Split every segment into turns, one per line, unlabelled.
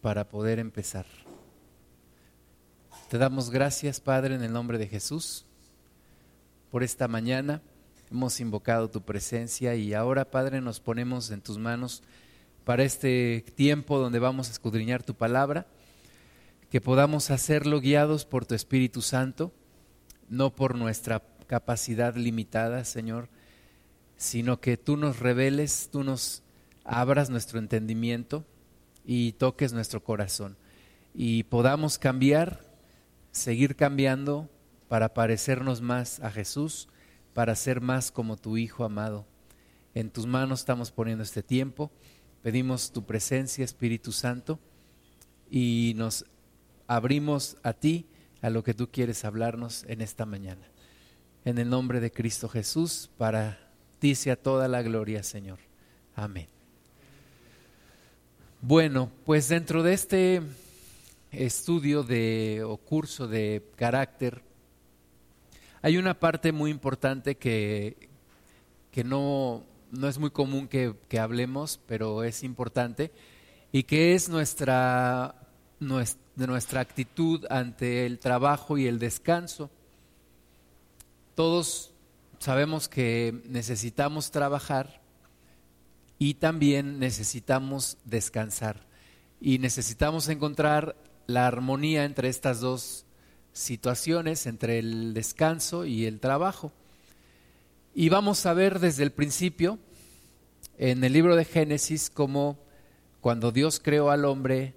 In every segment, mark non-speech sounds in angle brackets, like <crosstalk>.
para poder empezar. Te damos gracias, Padre, en el nombre de Jesús, por esta mañana. Hemos invocado tu presencia y ahora, Padre, nos ponemos en tus manos para este tiempo donde vamos a escudriñar tu palabra, que podamos hacerlo guiados por tu Espíritu Santo, no por nuestra capacidad limitada, Señor, sino que tú nos reveles, tú nos abras nuestro entendimiento y toques nuestro corazón y podamos cambiar, seguir cambiando para parecernos más a Jesús, para ser más como tu Hijo amado. En tus manos estamos poniendo este tiempo, pedimos tu presencia, Espíritu Santo, y nos abrimos a ti, a lo que tú quieres hablarnos en esta mañana. En el nombre de Cristo Jesús, para ti sea toda la gloria, Señor. Amén. Bueno, pues dentro de este estudio de, o curso de carácter, hay una parte muy importante que, que no, no, es muy común que, que, hablemos, pero es importante, y que es nuestra, nuestra actitud ante el trabajo y el descanso. Todos sabemos que necesitamos trabajar, y también necesitamos descansar y necesitamos encontrar la armonía entre estas dos situaciones, entre el descanso y el trabajo. Y vamos a ver desde el principio, en el libro de Génesis, cómo cuando Dios creó al hombre,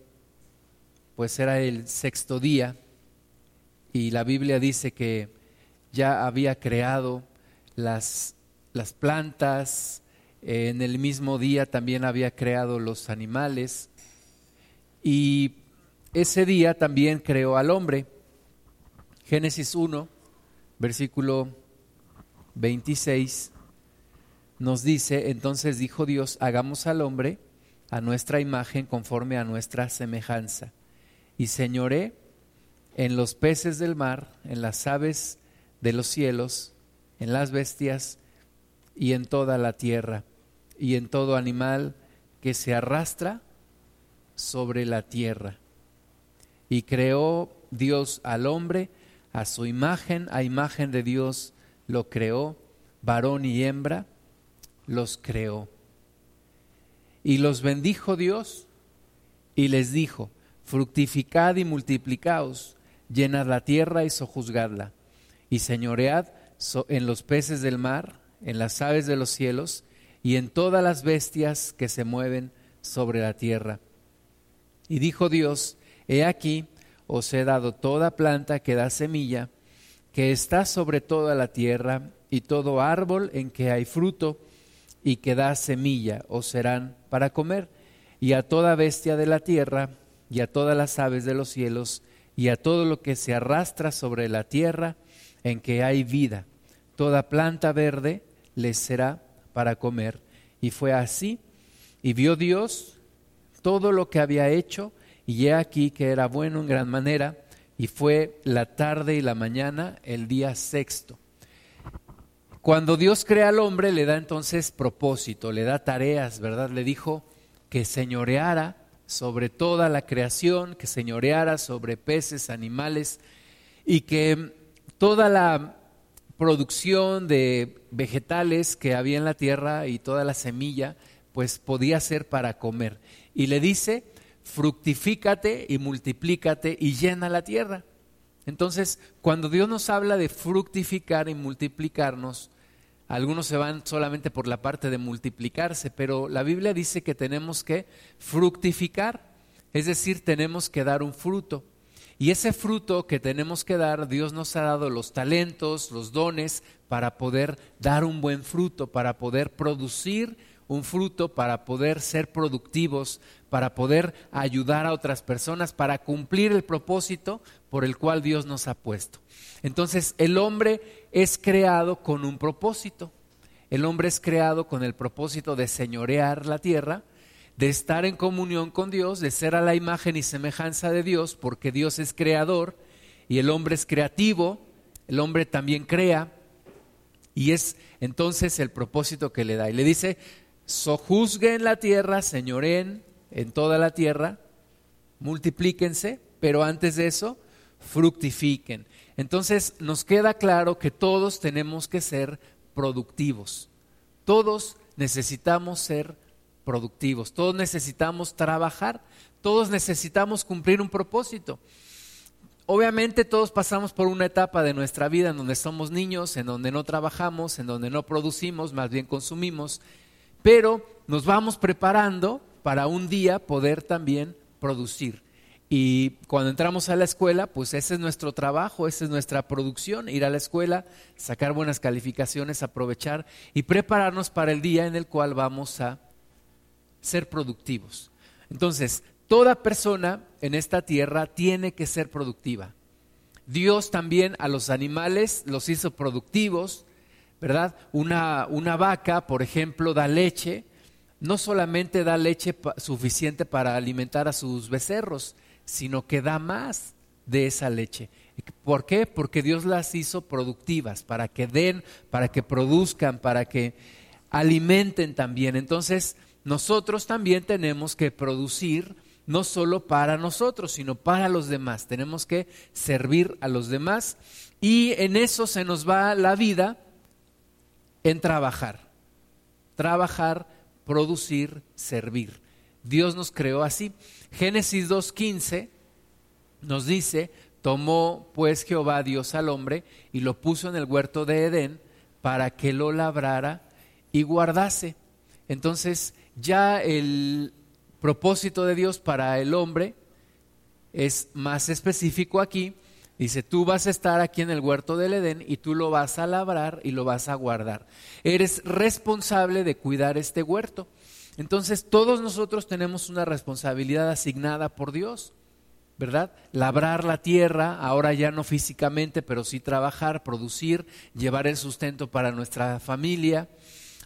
pues era el sexto día, y la Biblia dice que ya había creado las, las plantas, en el mismo día también había creado los animales y ese día también creó al hombre. Génesis 1, versículo 26 nos dice, entonces dijo Dios, hagamos al hombre a nuestra imagen conforme a nuestra semejanza. Y señoré en los peces del mar, en las aves de los cielos, en las bestias y en toda la tierra y en todo animal que se arrastra sobre la tierra. Y creó Dios al hombre a su imagen, a imagen de Dios lo creó, varón y hembra los creó. Y los bendijo Dios y les dijo, fructificad y multiplicaos, llenad la tierra y sojuzgadla, y señoread en los peces del mar, en las aves de los cielos, y en todas las bestias que se mueven sobre la tierra. Y dijo Dios, He aquí, os he dado toda planta que da semilla, que está sobre toda la tierra, y todo árbol en que hay fruto, y que da semilla, os serán para comer, y a toda bestia de la tierra, y a todas las aves de los cielos, y a todo lo que se arrastra sobre la tierra, en que hay vida. Toda planta verde les será para comer. Y fue así. Y vio Dios todo lo que había hecho, y he aquí que era bueno en gran manera, y fue la tarde y la mañana el día sexto. Cuando Dios crea al hombre, le da entonces propósito, le da tareas, ¿verdad? Le dijo que señoreara sobre toda la creación, que señoreara sobre peces, animales, y que toda la producción de vegetales que había en la tierra y toda la semilla, pues podía ser para comer. Y le dice, fructifícate y multiplícate y llena la tierra. Entonces, cuando Dios nos habla de fructificar y multiplicarnos, algunos se van solamente por la parte de multiplicarse, pero la Biblia dice que tenemos que fructificar, es decir, tenemos que dar un fruto. Y ese fruto que tenemos que dar, Dios nos ha dado los talentos, los dones para poder dar un buen fruto, para poder producir un fruto, para poder ser productivos, para poder ayudar a otras personas, para cumplir el propósito por el cual Dios nos ha puesto. Entonces, el hombre es creado con un propósito. El hombre es creado con el propósito de señorear la tierra, de estar en comunión con Dios, de ser a la imagen y semejanza de Dios, porque Dios es creador y el hombre es creativo, el hombre también crea, y es entonces el propósito que le da. Y le dice, sojuzguen la tierra, señoren en toda la tierra, multiplíquense, pero antes de eso, fructifiquen. Entonces nos queda claro que todos tenemos que ser productivos. Todos necesitamos ser productivos, todos necesitamos trabajar, todos necesitamos cumplir un propósito. Obviamente todos pasamos por una etapa de nuestra vida en donde somos niños, en donde no trabajamos, en donde no producimos, más bien consumimos, pero nos vamos preparando para un día poder también producir. Y cuando entramos a la escuela, pues ese es nuestro trabajo, esa es nuestra producción, ir a la escuela, sacar buenas calificaciones, aprovechar y prepararnos para el día en el cual vamos a ser productivos. Entonces, toda persona en esta tierra tiene que ser productiva. Dios también a los animales los hizo productivos, ¿verdad? Una, una vaca, por ejemplo, da leche, no solamente da leche suficiente para alimentar a sus becerros, sino que da más de esa leche. ¿Por qué? Porque Dios las hizo productivas, para que den, para que produzcan, para que alimenten también. Entonces, nosotros también tenemos que producir no solo para nosotros, sino para los demás. Tenemos que servir a los demás y en eso se nos va la vida en trabajar. Trabajar, producir, servir. Dios nos creó así. Génesis 2.15 nos dice, tomó pues Jehová Dios al hombre y lo puso en el huerto de Edén para que lo labrara y guardase. Entonces ya el propósito de Dios para el hombre es más específico aquí. Dice, tú vas a estar aquí en el huerto del Edén y tú lo vas a labrar y lo vas a guardar. Eres responsable de cuidar este huerto. Entonces todos nosotros tenemos una responsabilidad asignada por Dios, ¿verdad? Labrar la tierra, ahora ya no físicamente, pero sí trabajar, producir, llevar el sustento para nuestra familia,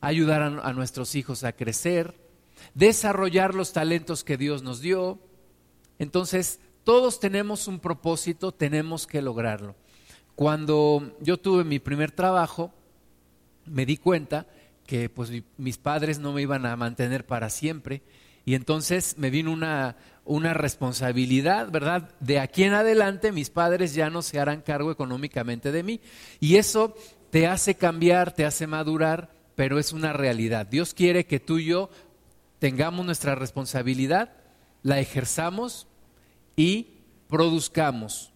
ayudar a, nuestros hijos a crecer, desarrollar los talentos que Dios nos dio. Entonces, todos tenemos un propósito, tenemos que lograrlo. Cuando yo tuve mi primer trabajo, me di cuenta que pues mis padres no me iban a mantener para siempre y entonces me vino una, una responsabilidad, ¿verdad? De aquí en adelante mis padres ya no se harán cargo económicamente de mí y eso te hace cambiar, te hace madurar, pero es una realidad. Dios quiere que tú y yo tengamos nuestra responsabilidad, la ejerzamos y produzcamos.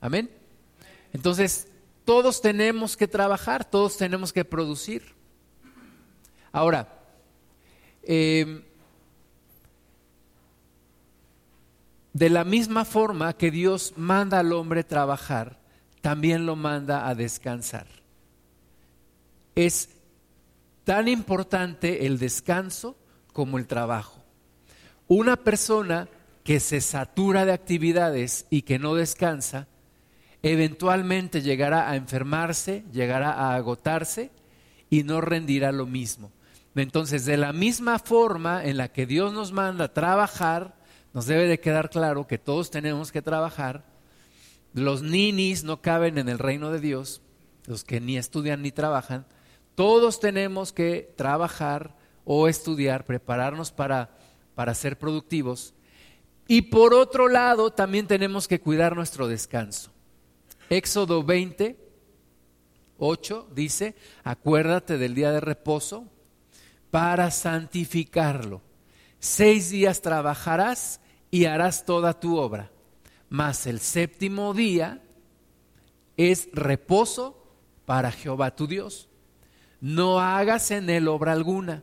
Amén. Entonces, todos tenemos que trabajar, todos tenemos que producir. Ahora, eh, de la misma forma que Dios manda al hombre trabajar, también lo manda a descansar. Es tan importante el descanso como el trabajo. Una persona que se satura de actividades y que no descansa, eventualmente llegará a enfermarse, llegará a agotarse y no rendirá lo mismo. Entonces, de la misma forma en la que Dios nos manda trabajar, nos debe de quedar claro que todos tenemos que trabajar. Los ninis no caben en el reino de Dios, los que ni estudian ni trabajan. Todos tenemos que trabajar o estudiar, prepararnos para, para ser productivos. Y por otro lado, también tenemos que cuidar nuestro descanso. Éxodo 20, 8 dice, acuérdate del día de reposo para santificarlo. Seis días trabajarás y harás toda tu obra, mas el séptimo día es reposo para Jehová tu Dios. No hagas en él obra alguna,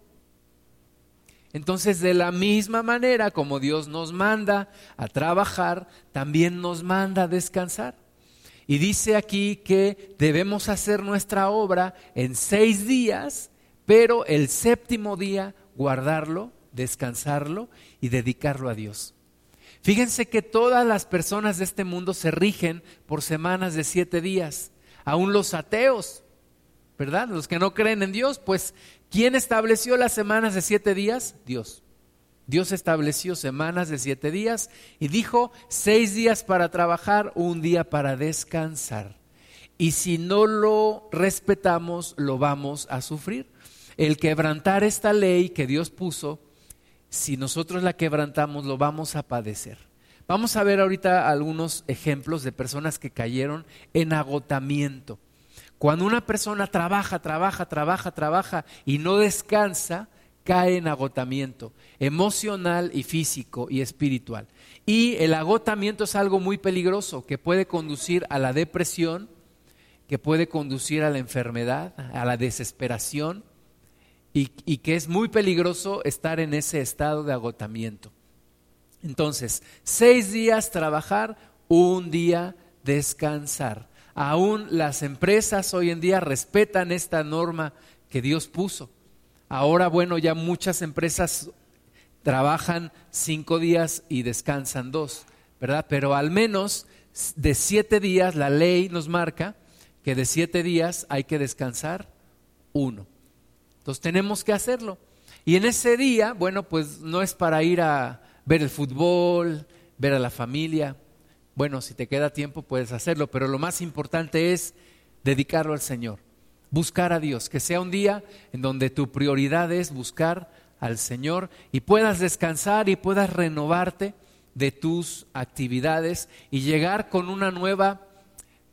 Entonces, de la misma manera como Dios nos manda a trabajar, también nos manda a descansar. Y dice aquí que debemos hacer nuestra obra en seis días, pero el séptimo día guardarlo, descansarlo y dedicarlo a Dios. Fíjense que todas las personas de este mundo se rigen por semanas de siete días. aún los ateos, ¿verdad? Los que no creen en Dios, pues ¿quién estableció las semanas de siete días? Dios. Dios estableció semanas de siete días y dijo seis días para trabajar, un día para descansar. Y si no lo respetamos, lo vamos a sufrir. El quebrantar esta ley que Dios puso, si nosotros la quebrantamos, lo vamos a padecer. Vamos a ver ahorita algunos ejemplos de personas que cayeron en agotamiento. Cuando una persona trabaja, trabaja, trabaja, trabaja y no descansa, cae en agotamiento emocional y físico y espiritual. Y el agotamiento es algo muy peligroso que puede conducir a la depresión, que puede conducir a la enfermedad, a la desesperación y, y que es muy peligroso estar en ese estado de agotamiento. Entonces, seis días trabajar, un día descansar. Aún las empresas hoy en día respetan esta norma que Dios puso. Ahora, bueno, ya muchas empresas trabajan cinco días y descansan dos, ¿verdad? Pero al menos de siete días la ley nos marca que de siete días hay que descansar uno. Entonces tenemos que hacerlo. Y en ese día, bueno, pues no es para ir a ver el fútbol, ver a la familia, bueno, si te queda tiempo puedes hacerlo, pero lo más importante es dedicarlo al Señor, buscar a Dios, que sea un día en donde tu prioridad es buscar al Señor y puedas descansar y puedas renovarte de tus actividades y llegar con una nueva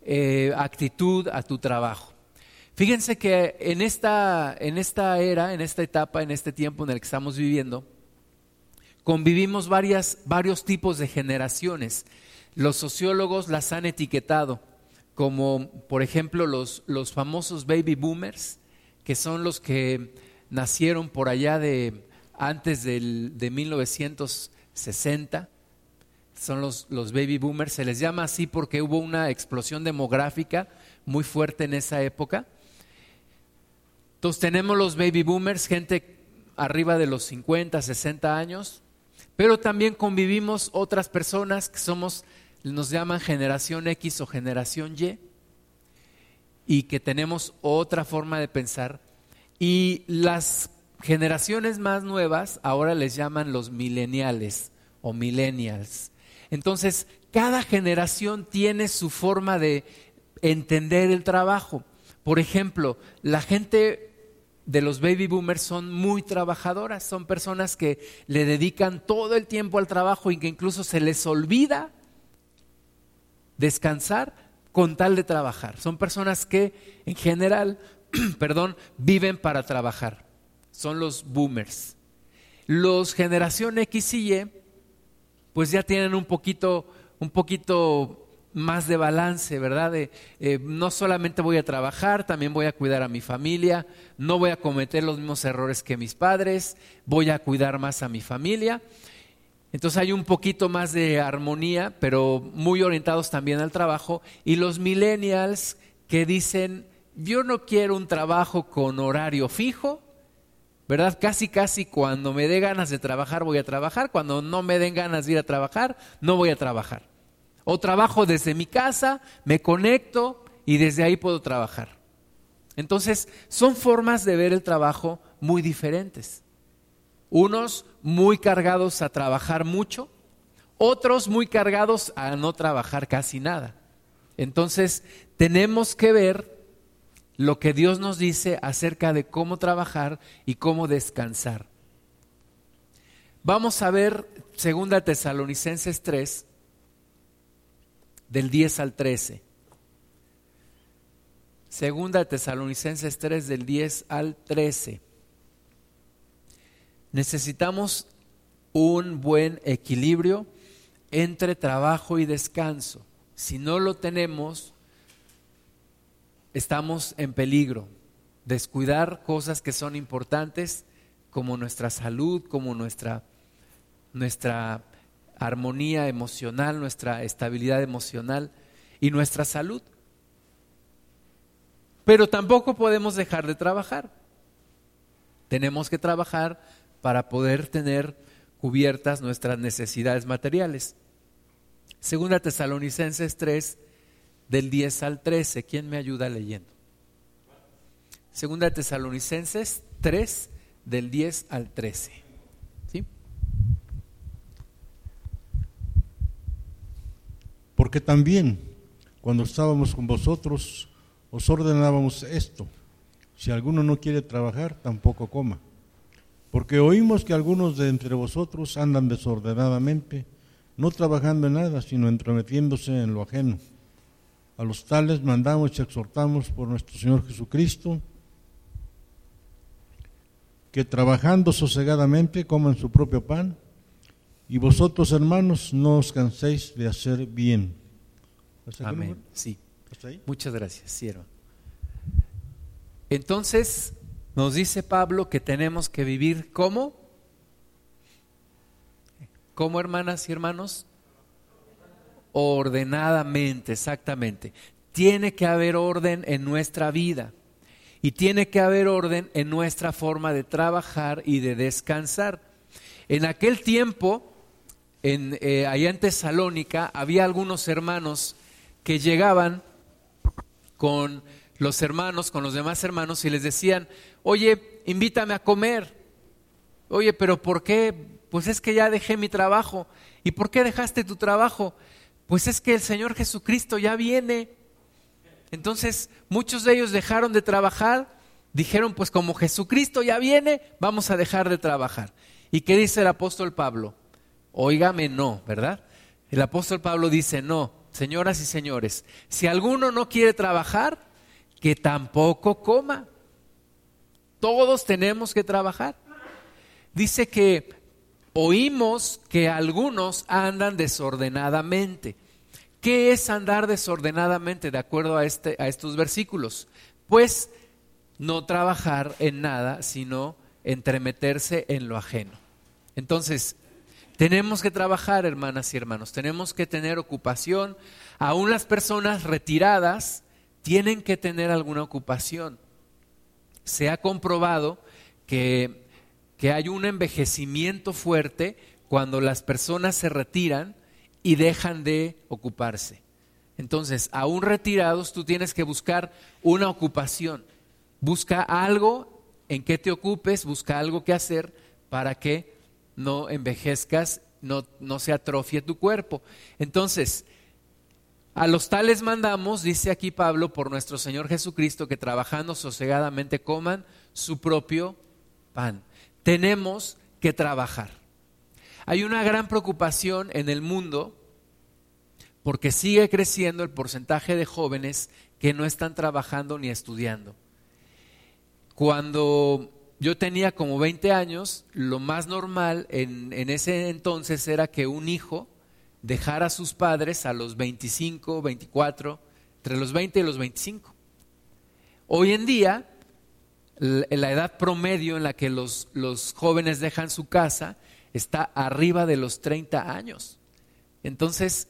eh, actitud a tu trabajo. Fíjense que en esta, en esta era, en esta etapa, en este tiempo en el que estamos viviendo, convivimos varias, varios tipos de generaciones los sociólogos las han etiquetado como, por ejemplo, los, los famosos baby boomers, que son los que nacieron por allá de antes del, de 1960 son los, los, baby boomers, se les llama así porque hubo una explosión demográfica muy fuerte en esa época. Entonces tenemos los baby boomers, gente arriba de los 50, 60 años, pero también convivimos otras personas que somos nos llaman generación X o generación Y y que tenemos otra forma de pensar. Y las generaciones más nuevas ahora les llaman los mileniales o millennials. Entonces, cada generación tiene su forma de entender el trabajo. Por ejemplo, la gente de los baby boomers son muy trabajadoras, son personas que le dedican todo el tiempo al trabajo y que incluso se les olvida descansar con tal de trabajar. Son personas que en general, <clears throat> perdón, viven para trabajar. Son los boomers. Los generación X y Y, pues ya tienen un poquito, un poquito más de balance, ¿verdad? De, eh, no solamente voy a trabajar, también voy a cuidar a mi familia, no voy a cometer los mismos errores que mis padres, voy a cuidar más a mi familia. Entonces hay un poquito más de armonía, pero muy orientados también al trabajo. Y los millennials que dicen, yo no quiero un trabajo con horario fijo, ¿verdad? Casi, casi cuando me dé ganas de trabajar voy a trabajar, cuando no me den ganas de ir a trabajar, no voy a trabajar. O trabajo desde mi casa, me conecto y desde ahí puedo trabajar. Entonces, son formas de ver el trabajo muy diferentes. Unos muy cargados a trabajar mucho, otros muy cargados a no trabajar casi nada. Entonces, tenemos que ver lo que Dios nos dice acerca de cómo trabajar y cómo descansar. Vamos a ver 2 Tesalonicenses 3, del 10 al 13. Segunda Tesalonicenses 3 del 10 al 13. Necesitamos un buen equilibrio entre trabajo y descanso. Si no lo tenemos, estamos en peligro. Descuidar cosas que son importantes como nuestra salud, como nuestra, nuestra armonía emocional, nuestra estabilidad emocional y nuestra salud. Pero tampoco podemos dejar de trabajar. Tenemos que trabajar para poder tener cubiertas nuestras necesidades materiales. Segunda Tesalonicenses 3, del 10 al 13. ¿Quién me ayuda leyendo? Segunda Tesalonicenses 3, del 10 al 13. ¿Sí?
Porque también, cuando estábamos con vosotros, os ordenábamos esto. Si alguno no quiere trabajar, tampoco coma. Porque oímos que algunos de entre vosotros andan desordenadamente, no trabajando en nada, sino entrometiéndose en lo ajeno. A los tales mandamos y exhortamos por nuestro Señor Jesucristo, que trabajando sosegadamente coman su propio pan, y vosotros, hermanos, no os canséis de hacer bien.
Amén. Sí. Muchas gracias, siervo. Entonces, nos dice Pablo que tenemos que vivir como, como hermanas y hermanos, ordenadamente, exactamente. Tiene que haber orden en nuestra vida y tiene que haber orden en nuestra forma de trabajar y de descansar. En aquel tiempo, en, eh, allá en Tesalónica, había algunos hermanos que llegaban con los hermanos, con los demás hermanos, y les decían, oye, invítame a comer. Oye, pero ¿por qué? Pues es que ya dejé mi trabajo. ¿Y por qué dejaste tu trabajo? Pues es que el Señor Jesucristo ya viene. Entonces, muchos de ellos dejaron de trabajar, dijeron, pues como Jesucristo ya viene, vamos a dejar de trabajar. ¿Y qué dice el apóstol Pablo? Óigame, no, ¿verdad? El apóstol Pablo dice, no, señoras y señores, si alguno no quiere trabajar, que tampoco coma. Todos tenemos que trabajar. Dice que oímos que algunos andan desordenadamente. ¿Qué es andar desordenadamente de acuerdo a, este, a estos versículos? Pues no trabajar en nada, sino entremeterse en lo ajeno. Entonces, tenemos que trabajar, hermanas y hermanos, tenemos que tener ocupación. Aún las personas retiradas tienen que tener alguna ocupación. Se ha comprobado que, que hay un envejecimiento fuerte cuando las personas se retiran y dejan de ocuparse. Entonces, aún retirados, tú tienes que buscar una ocupación. Busca algo en que te ocupes, busca algo que hacer para que no envejezcas, no, no se atrofie tu cuerpo. Entonces, a los tales mandamos, dice aquí Pablo, por nuestro Señor Jesucristo, que trabajando sosegadamente coman su propio pan. Tenemos que trabajar. Hay una gran preocupación en el mundo porque sigue creciendo el porcentaje de jóvenes que no están trabajando ni estudiando. Cuando yo tenía como 20 años, lo más normal en, ese entonces era que un hijo dejar a sus padres a los 25, 24, entre los 20 y los 25. Hoy en día, la edad promedio en la que los, los jóvenes dejan su casa está arriba de los 30 años. Entonces,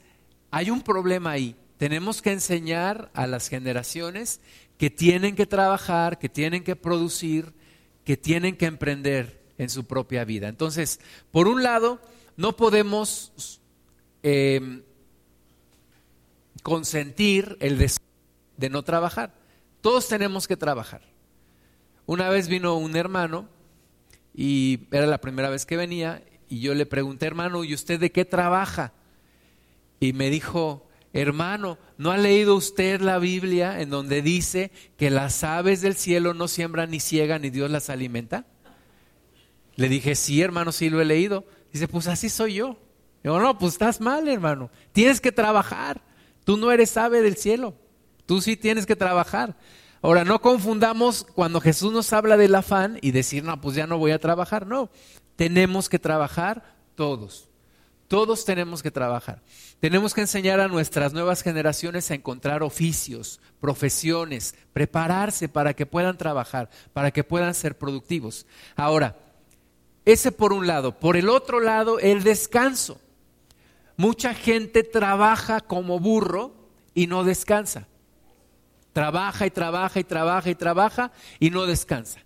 hay un problema ahí. Tenemos que enseñar a las generaciones que tienen que trabajar, que tienen que producir, que tienen que emprender en su propia vida. Entonces, por un lado, no podemos Em, consentir el deseo de no trabajar. Todos tenemos que trabajar. Una vez vino un hermano y era la primera vez que venía y yo le pregunté, hermano, ¿y usted de qué trabaja? Y me dijo, hermano, ¿no ha leído usted la Biblia en donde dice que las aves del cielo no siembran ni ciegan ni Dios las alimenta? Le dije, sí, hermano, sí lo he leído. Dice, pues así soy yo. Digo, no, pues estás mal, hermano. Tienes que trabajar. Tú no eres ave del cielo. Tú sí tienes que trabajar. Ahora, no confundamos cuando Jesús nos habla del afán y decir, no, pues ya no voy a trabajar. No, tenemos que trabajar todos. Todos tenemos que trabajar. Tenemos que enseñar a nuestras nuevas generaciones a encontrar oficios, profesiones, prepararse para que puedan trabajar, para que puedan ser productivos. Ahora, ese por un lado. Por el otro lado, el descanso. Mucha gente trabaja como burro y no descansa. Trabaja y trabaja y trabaja y trabaja y no descansa.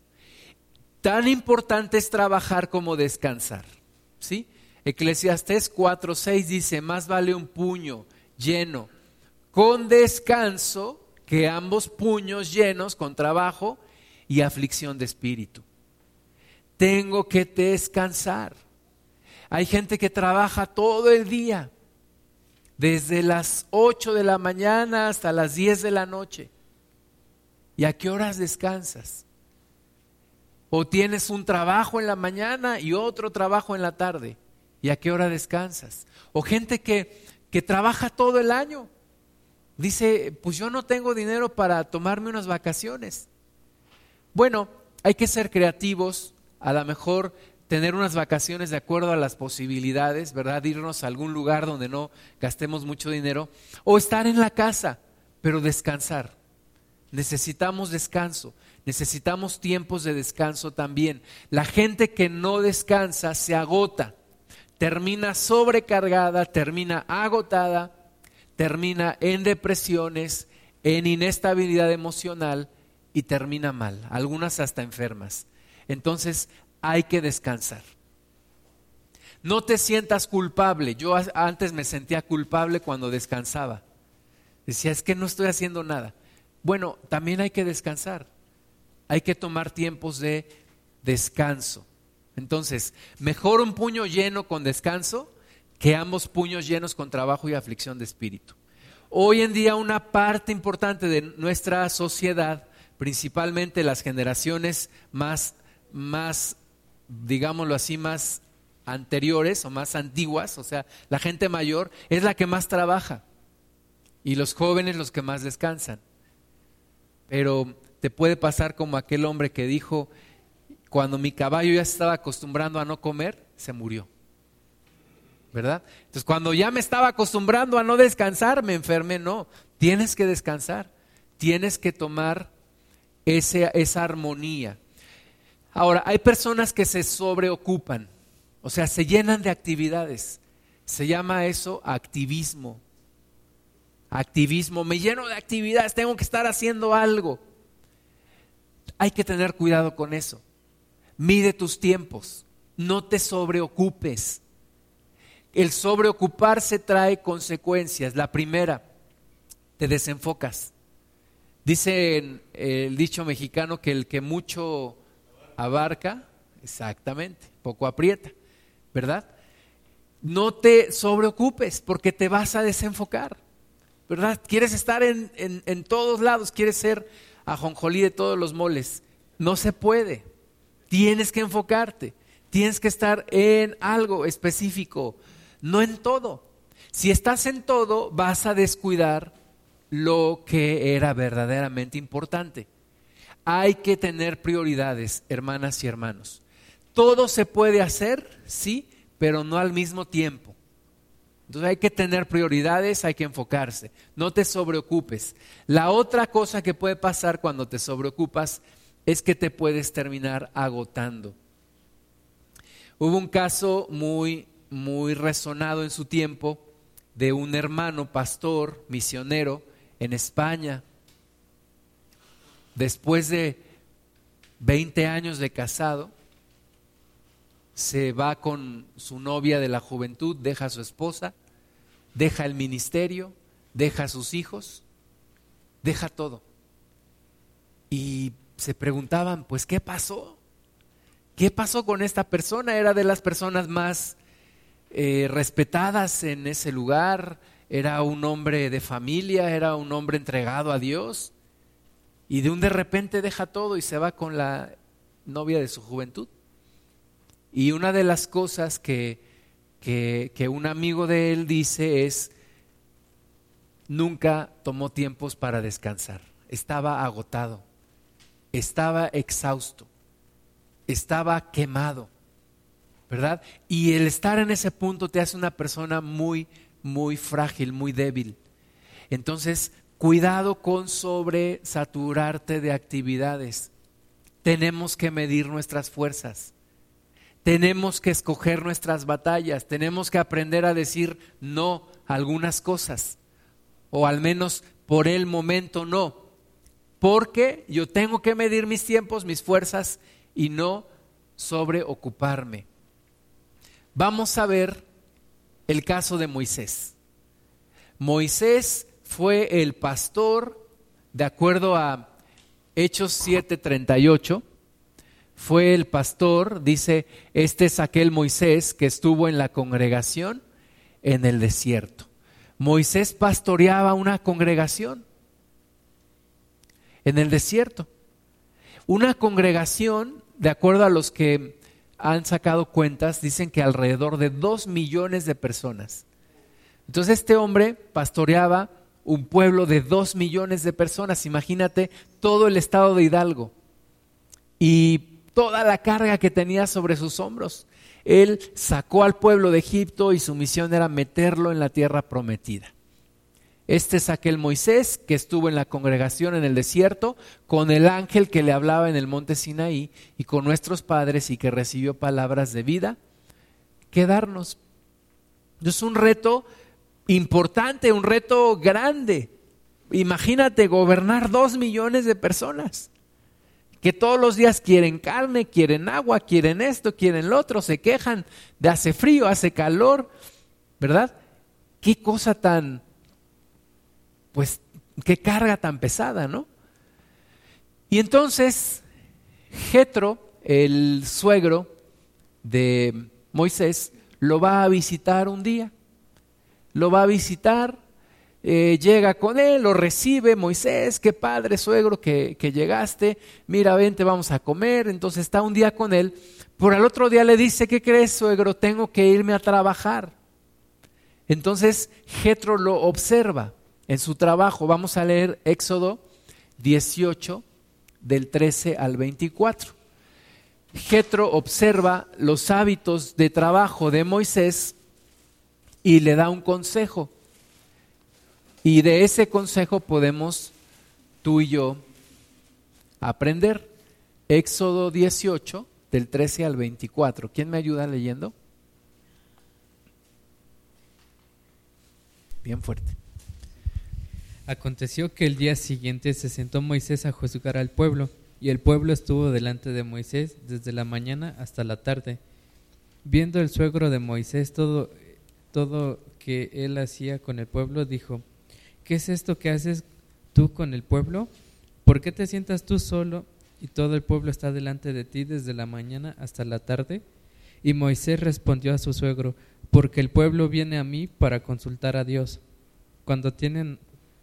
Tan importante es trabajar como descansar. ¿Sí? Eclesiastés 4:6 dice, "Más vale un puño lleno con descanso que ambos puños llenos con trabajo y aflicción de espíritu. Tengo que descansar. Hay gente que trabaja todo el día, desde las 8 de la mañana hasta las 10 de la noche. ¿Y a qué horas descansas? O tienes un trabajo en la mañana y otro trabajo en la tarde. ¿Y a qué hora descansas? O gente que, que trabaja todo el año. Dice, pues yo no tengo dinero para tomarme unas vacaciones. Bueno, hay que ser creativos, a lo mejor tener unas vacaciones de acuerdo a las posibilidades, ¿verdad? Irnos a algún lugar donde no gastemos mucho dinero, o estar en la casa, pero descansar. Necesitamos descanso, necesitamos tiempos de descanso también. La gente que no descansa se agota, termina sobrecargada, termina agotada, termina en depresiones, en inestabilidad emocional y termina mal, algunas hasta enfermas. Entonces hay que descansar. No te sientas culpable. Yo antes me sentía culpable cuando descansaba. Decía, es que no estoy haciendo nada. Bueno, también hay que descansar. Hay que tomar tiempos de descanso. Entonces, mejor un puño lleno con descanso que ambos puños llenos con trabajo y aflicción de espíritu. Hoy en día una parte importante de nuestra sociedad, principalmente las generaciones más, más digámoslo así, más anteriores o más antiguas, o sea, la gente mayor, es la que más trabaja y los jóvenes los que más descansan. Pero te puede pasar como aquel hombre que dijo, cuando mi caballo ya estaba acostumbrando a no comer, se murió. ¿Verdad? Entonces, cuando ya me estaba acostumbrando a no descansar, me enfermé. No, tienes que descansar, tienes que tomar esa armonía. Ahora, hay personas que se sobreocupan, o sea, se llenan de actividades. Se llama eso activismo. Activismo, me lleno de actividades, tengo que estar haciendo algo. Hay que tener cuidado con eso. Mide tus tiempos, no te sobreocupes. El sobreocuparse trae consecuencias. La primera, te desenfocas. Dice el dicho mexicano que el que mucho abarca, exactamente, poco aprieta, ¿verdad? No te sobreocupes porque te vas a desenfocar, ¿verdad? Quieres estar en, en, todos lados, quieres ser ajonjolí de todos los moles. No se puede. Tienes que enfocarte, tienes que estar en algo específico, no en todo. Si estás en todo, vas a descuidar lo que era verdaderamente importante. Hay que tener prioridades, hermanas y hermanos. Todo se puede hacer, sí, pero no al mismo tiempo. Entonces hay que tener prioridades, hay que enfocarse. No te sobreocupes. La otra cosa que puede pasar cuando te sobreocupas es que te puedes terminar agotando. Hubo un caso muy, muy resonado en su tiempo de un hermano pastor, misionero, en España, después de 20 años de casado, se va con su novia de la juventud, deja a su esposa, deja el ministerio, deja a sus hijos, deja todo. Y se preguntaban, pues, ¿qué pasó? ¿Qué pasó con esta persona? Era de las personas más eh, respetadas en ese lugar, era un hombre de familia, era un hombre entregado a Dios y de un de repente deja todo y se va con la novia de su juventud. Y una de las cosas que, que, un amigo de él dice es, nunca tomó tiempos para descansar, estaba agotado, estaba exhausto, estaba quemado, ¿verdad? Y el estar en ese punto te hace una persona muy, muy frágil, muy débil. Entonces, Cuidado con sobresaturarte de actividades. Tenemos que medir nuestras fuerzas. Tenemos que escoger nuestras batallas. Tenemos que aprender a decir no a algunas cosas. O al menos por el momento no. Porque yo tengo que medir mis tiempos, mis fuerzas y no sobreocuparme. Vamos a ver el caso de Moisés. Moisés fue el pastor, de acuerdo a Hechos 7:38, fue el pastor, dice, este es aquel Moisés que estuvo en la congregación en el desierto. Moisés pastoreaba una congregación en el desierto. Una congregación, de acuerdo a los que han sacado cuentas, dicen que alrededor de dos millones de personas. Entonces este hombre pastoreaba un pueblo de dos millones de personas. Imagínate todo el estado de Hidalgo y toda la carga que tenía sobre sus hombros. Él sacó al pueblo de Egipto y su misión era meterlo en la tierra prometida. Este es aquel Moisés que estuvo en la congregación en el desierto con el ángel que le hablaba en el monte Sinaí y con nuestros padres y que recibió palabras de vida quedarnos. Es un reto importante, un reto grande. Imagínate gobernar dos millones de personas que todos los días quieren carne, quieren agua, quieren esto, quieren lo otro, se quejan de hace frío, hace calor, ¿verdad? Qué cosa tan, pues, qué carga tan pesada, ¿no? Y entonces, Jetro, el suegro de Moisés, lo va a visitar un día. Lo va a visitar eh, llega con él, lo recibe, Moisés, qué padre, suegro, que, que llegaste, mira, vente, vamos a comer, entonces está un día con él, por el otro día le dice, ¿qué crees, suegro? Tengo que irme a trabajar. Entonces Jetro lo observa en su trabajo. Vamos a leer Éxodo 18 del 13 al 24. Jetro observa los hábitos de trabajo de Moisés y le da un consejo. Y de ese consejo podemos tú y yo aprender. Éxodo 18, del 13 al 24. ¿Quién me ayuda leyendo? Bien fuerte.
Aconteció que el día siguiente se sentó Moisés a juzgar al pueblo, y el pueblo estuvo delante de Moisés desde la mañana hasta la tarde. Viendo el suegro de Moisés todo, todo que él hacía con el pueblo, dijo, ¿qué es esto que haces tú con el pueblo? ¿Por qué te sientas tú solo y todo el pueblo está delante de ti desde la mañana hasta la tarde? Y Moisés respondió a su suegro, porque el pueblo viene a mí para consultar a Dios. Cuando tienen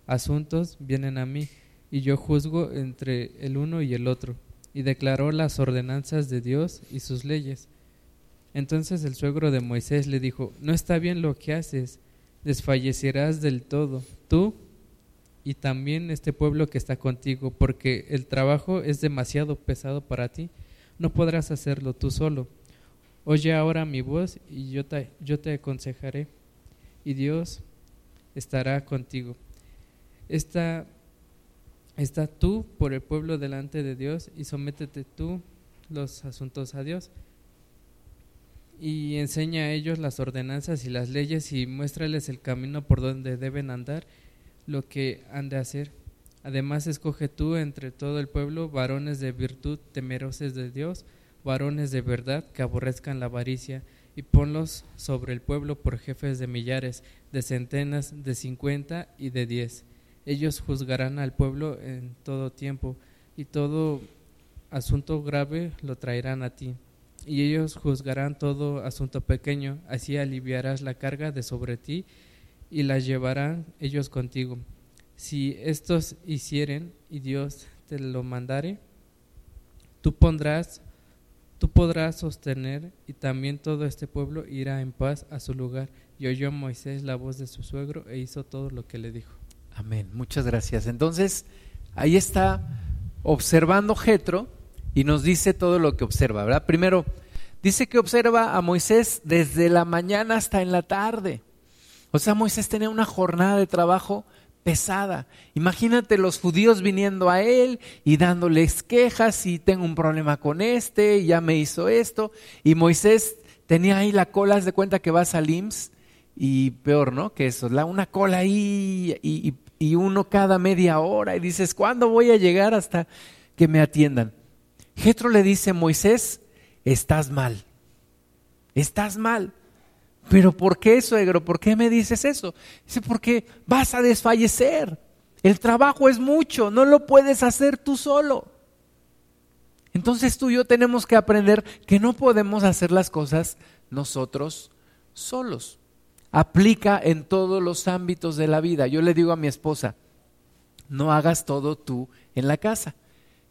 asuntos, vienen a mí, y yo juzgo entre el uno y el otro. Y declaró las ordenanzas de Dios y sus leyes. Entonces el suegro de Moisés le dijo, no está bien lo que haces, desfallecerás del todo, tú y también este pueblo que está contigo, porque el trabajo es demasiado pesado para ti, no podrás hacerlo tú solo. Oye ahora mi voz y yo te, yo te aconsejaré, y Dios estará contigo. Está, está tú por el pueblo delante de Dios y sométete tú los asuntos a Dios y enseña a ellos las ordenanzas y las leyes y muéstrales el camino por donde deben andar, lo que han de hacer. Además, escoge tú entre todo el pueblo varones de virtud temerosos de Dios, varones de verdad que aborrezcan la avaricia, y ponlos sobre el pueblo por jefes de millares, de centenas, de cincuenta y de diez. Ellos juzgarán al pueblo en todo tiempo, y todo asunto grave lo traerán a ti y ellos juzgarán todo asunto pequeño, así aliviarás la carga de sobre ti y la llevarán ellos contigo. Si estos hicieren y Dios te lo mandare, tú pondrás, tú podrás sostener y también todo este pueblo irá en paz a su lugar. Y oyó Moisés la voz de su suegro e hizo todo lo que le dijo.
Amén. Muchas gracias. Entonces, ahí está observando Jetro y nos dice todo lo que observa, ¿verdad? Primero, dice que observa a Moisés desde la mañana hasta en la tarde. O sea, Moisés tenía una jornada de trabajo pesada. Imagínate los judíos viniendo a él y dándoles quejas y tengo un problema con este y ya me hizo esto. Y Moisés tenía ahí la cola, de cuenta que vas al IMSS y peor, ¿no? Que eso, la, una cola ahí y uno cada media hora y dices, ¿cuándo voy a llegar hasta que me atiendan? Jetro le dice, Moisés, estás mal, estás mal. Pero ¿por qué, suegro? ¿Por qué me dices eso? Dice, porque vas a desfallecer. El trabajo es mucho, no lo puedes hacer tú solo. Entonces tú y yo tenemos que aprender que no podemos hacer las cosas nosotros solos. Aplica en todos los ámbitos de la vida. Yo le digo a mi esposa, no hagas todo tú en la casa.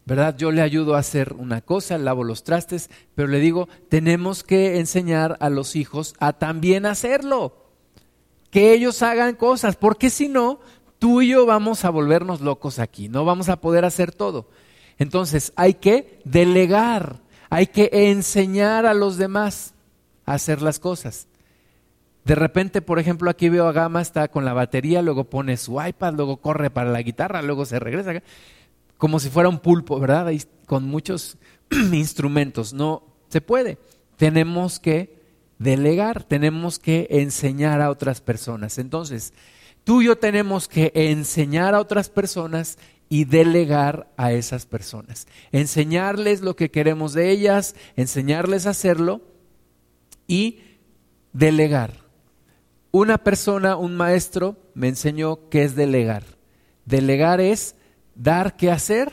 ¿Verdad? Yo le ayudo a hacer una cosa, lavo los trastes, pero le digo, tenemos que enseñar a los hijos a también hacerlo, que ellos hagan cosas, porque si no, tú y yo vamos a volvernos locos aquí, no vamos a poder hacer todo. Entonces hay que delegar, hay que enseñar a los demás a hacer las cosas. De repente, por ejemplo, aquí veo a Gama, está con la batería, luego pone su iPad, luego corre para la guitarra, luego se regresa como si fuera un pulpo, ¿verdad? con muchos <clears throat> instrumentos. No se puede. Tenemos que delegar, tenemos que enseñar a otras personas. Entonces, tú y yo tenemos que enseñar a otras personas y delegar a esas personas. Enseñarles lo que queremos de ellas, enseñarles a hacerlo y delegar. Una persona, un maestro, me enseñó qué es delegar. Delegar es dar que hacer,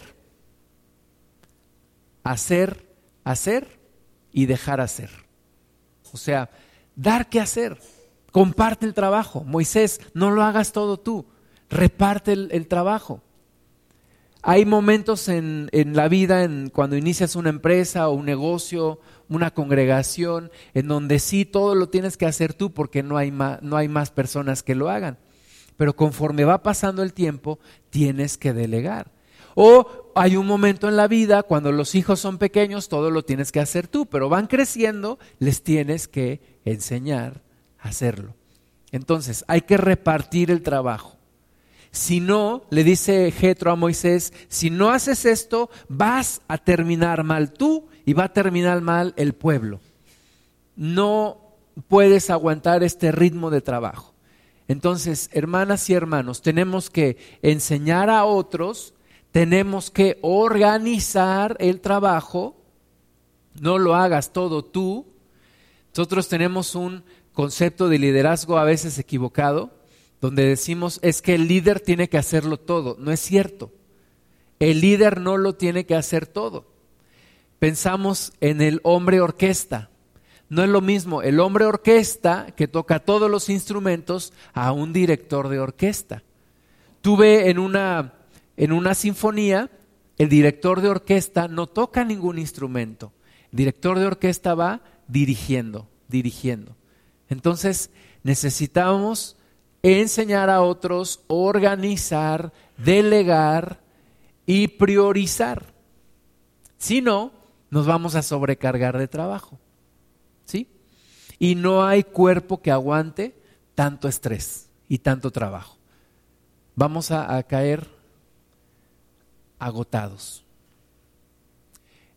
hacer, hacer y dejar hacer. O sea, dar que hacer. Comparte el trabajo. Moisés, no lo hagas todo tú. Reparte el, trabajo. Hay momentos en, la vida, en, cuando inicias una empresa o un negocio, una congregación, en donde sí todo lo tienes que hacer tú porque no hay, no hay más personas que lo hagan pero conforme va pasando el tiempo, tienes que delegar. O hay un momento en la vida cuando los hijos son pequeños, todo lo tienes que hacer tú, pero van creciendo, les tienes que enseñar a hacerlo. Entonces, hay que repartir el trabajo. Si no, le dice Jetro a Moisés, si no haces esto, vas a terminar mal tú y va a terminar mal el pueblo. No puedes aguantar este ritmo de trabajo. Entonces, hermanas y hermanos, tenemos que enseñar a otros, tenemos que organizar el trabajo, no lo hagas todo tú. Nosotros tenemos un concepto de liderazgo a veces equivocado, donde decimos es que el líder tiene que hacerlo todo. No es cierto. El líder no lo tiene que hacer todo. Pensamos en el hombre orquesta. No es lo mismo el hombre orquesta que toca todos los instrumentos a un director de orquesta. Tuve en una, en una sinfonía, el director de orquesta no toca ningún instrumento. El director de orquesta va dirigiendo, dirigiendo. Entonces necesitamos enseñar a otros, organizar, delegar y priorizar. Si no, nos vamos a sobrecargar de trabajo. Y no hay cuerpo que aguante tanto estrés y tanto trabajo. Vamos a, caer agotados.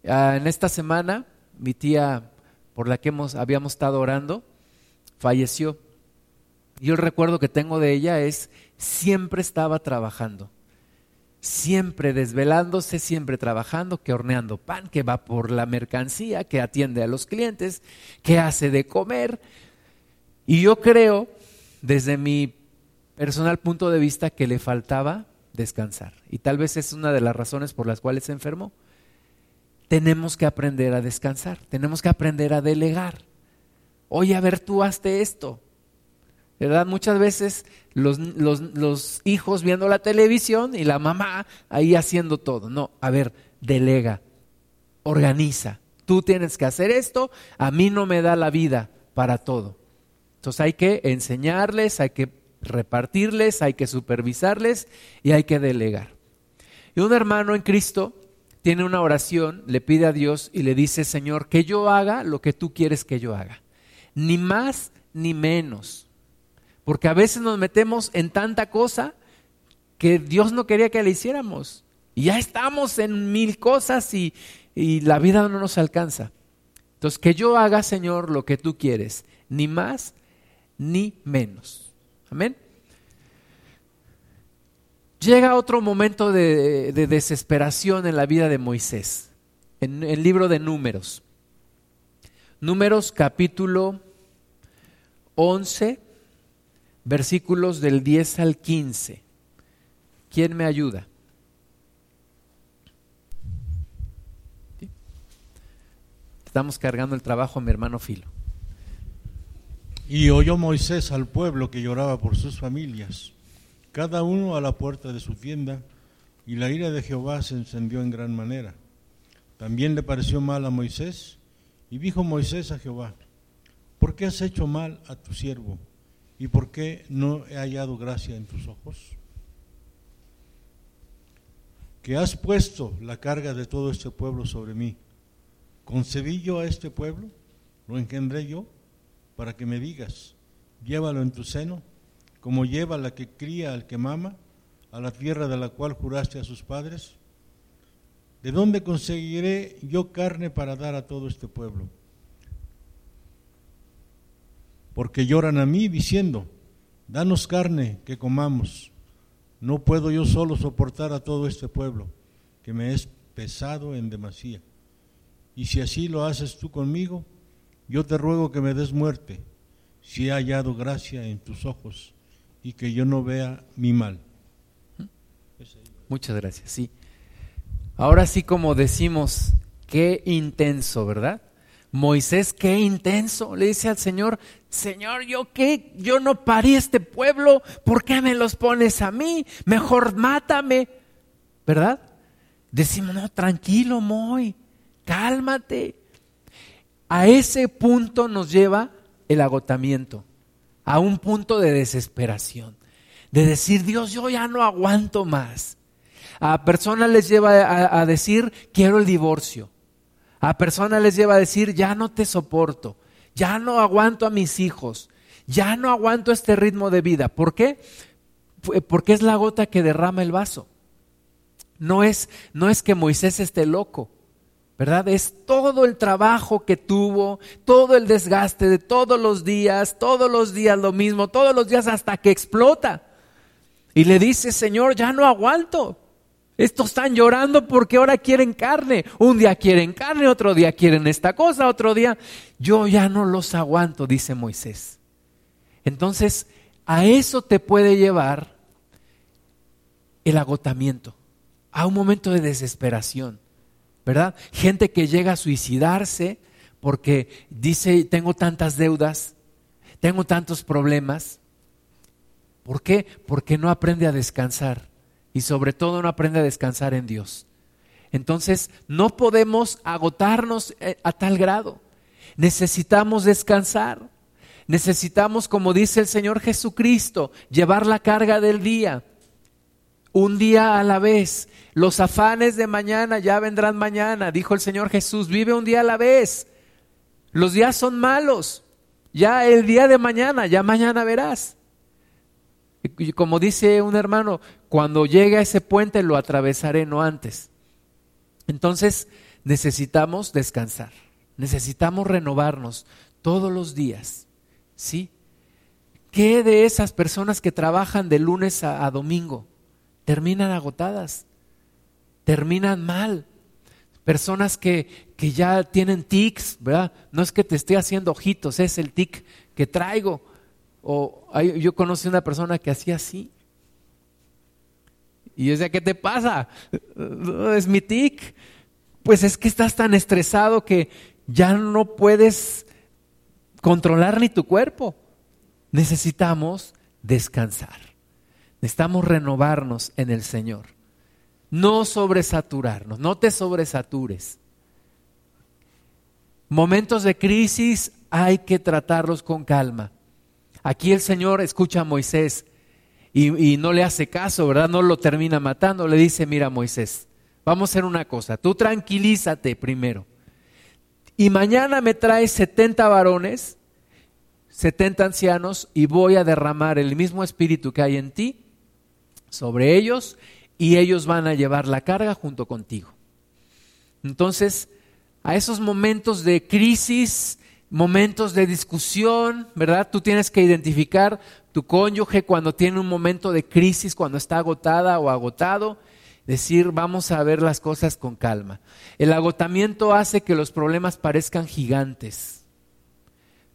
Ah, en esta semana, mi tía, por la que habíamos estado orando, falleció. Y el recuerdo que tengo de ella es, siempre estaba trabajando siempre desvelándose, siempre trabajando, que horneando pan, que va por la mercancía, que atiende a los clientes, que hace de comer. Y yo creo, desde mi personal punto de vista, que le faltaba descansar. Y tal vez es una de las razones por las cuales se enfermó. Tenemos que aprender a descansar, tenemos que aprender a delegar. Oye, a ver, tú hazte esto. ¿Verdad? Muchas veces los, los, hijos viendo la televisión y la mamá ahí haciendo todo. No, a ver, delega, organiza. Tú tienes que hacer esto, a mí no me da la vida para todo. Entonces hay que enseñarles, hay que repartirles, hay que supervisarles y hay que delegar. Y un hermano en Cristo tiene una oración, le pide a Dios y le dice, Señor, que yo haga lo que tú quieres que yo haga. Ni más ni menos. Porque a veces nos metemos en tanta cosa que Dios no quería que le hiciéramos. Y ya estamos en mil cosas y, y la vida no nos alcanza. Entonces, que yo haga, Señor, lo que tú quieres, ni más ni menos. Amén. Llega otro momento de, de, desesperación en la vida de Moisés, en el libro de números. Números capítulo 11, versículos del 10 al 15. ¿Quién me ayuda? Estamos cargando el trabajo a mi hermano Filo.
Y oyó Moisés al pueblo que lloraba por sus familias, cada uno a la puerta de su tienda, y la ira de Jehová se encendió en gran manera. También le pareció mal a Moisés, y dijo Moisés a Jehová, ¿por qué has hecho mal a tu siervo? ¿Y por qué no he hallado gracia en tus ojos? Que has puesto la carga de todo este pueblo sobre mí ¿Concebí yo a este pueblo? ¿Lo engendré yo? Para que me digas, llévalo en tu seno, como lleva la que cría al que mama, a la tierra de la cual juraste a sus padres. ¿De dónde conseguiré yo carne para dar a todo este pueblo? Porque lloran a mí diciendo, danos carne que comamos. No puedo yo solo soportar a todo este pueblo, que me es pesado en demasía. Y si así lo haces tú conmigo, yo te ruego que me des muerte, si he hallado gracia en tus ojos y que yo no vea mi mal.
Muchas gracias, sí. Ahora sí como decimos, qué intenso, ¿verdad? Moisés, qué intenso, le dice al Señor, Señor, yo qué, yo no parí este pueblo, ¿por qué me los pones a mí? Mejor mátame, ¿verdad? Decimos, no, tranquilo, Moy, cálmate. A ese punto nos lleva el agotamiento, a un punto de desesperación, de decir, Dios, yo ya no aguanto más. A personas les lleva a, decir, quiero el divorcio. A personas les lleva a decir, ya no te soporto, ya no aguanto a mis hijos, ya no aguanto este ritmo de vida. ¿Por qué? Porque es la gota que derrama el vaso. No es, no es que Moisés esté loco. ¿verdad? Es todo el trabajo que tuvo, todo el desgaste de todos los días, todos los días lo mismo, todos los días hasta que explota. Y le dice, Señor, ya no aguanto. Estos están llorando porque ahora quieren carne. Un día quieren carne, otro día quieren esta cosa, otro día yo ya no los aguanto, dice Moisés. Entonces, a eso te puede llevar el agotamiento, a un momento de desesperación. ¿verdad? Gente que llega a suicidarse porque dice, tengo tantas deudas, tengo tantos problemas. ¿Por qué? Porque no aprende a descansar y sobre todo no aprende a descansar en Dios. Entonces, no podemos agotarnos eh, a tal grado. Necesitamos descansar. Necesitamos, como dice el Señor Jesucristo, llevar la carga del día, un día a la vez. Los afanes de mañana ya vendrán mañana, dijo el Señor Jesús, vive un día a la vez. Los días son malos, ya el día de mañana, ya mañana verás. Y como dice un hermano, cuando llegue a ese puente lo atravesaré, no antes. Entonces necesitamos descansar, necesitamos renovarnos todos los días. ¿Sí? ¿Qué de esas personas que trabajan de lunes a domingo? Terminan agotadas terminan mal. Personas que, que ya tienen tics, ¿verdad? No es que te esté haciendo ojitos, es el tic que traigo. O yo conocí una persona que hacía así. Y yo decía, ¿qué te pasa? es mi tic. Pues es que estás tan estresado que ya no puedes controlar ni tu cuerpo. Necesitamos descansar. Necesitamos renovarnos en el Señor no sobresaturarnos, no te sobresatures. Momentos de crisis hay que tratarlos con calma. Aquí el Señor escucha a Moisés y, no le hace caso, ¿verdad? No lo termina matando. Le dice, mira Moisés, vamos a hacer una cosa, tú tranquilízate primero. Y mañana me traes 70 varones, 70 ancianos, y voy a derramar el mismo espíritu que hay en ti sobre ellos y ellos van a llevar la carga junto contigo. Entonces, a esos momentos de crisis, momentos de discusión, ¿verdad? Tú tienes que identificar tu cónyuge cuando tiene un momento de crisis, cuando está agotada o agotado, decir, vamos a ver las cosas con calma. El agotamiento hace que los problemas parezcan gigantes,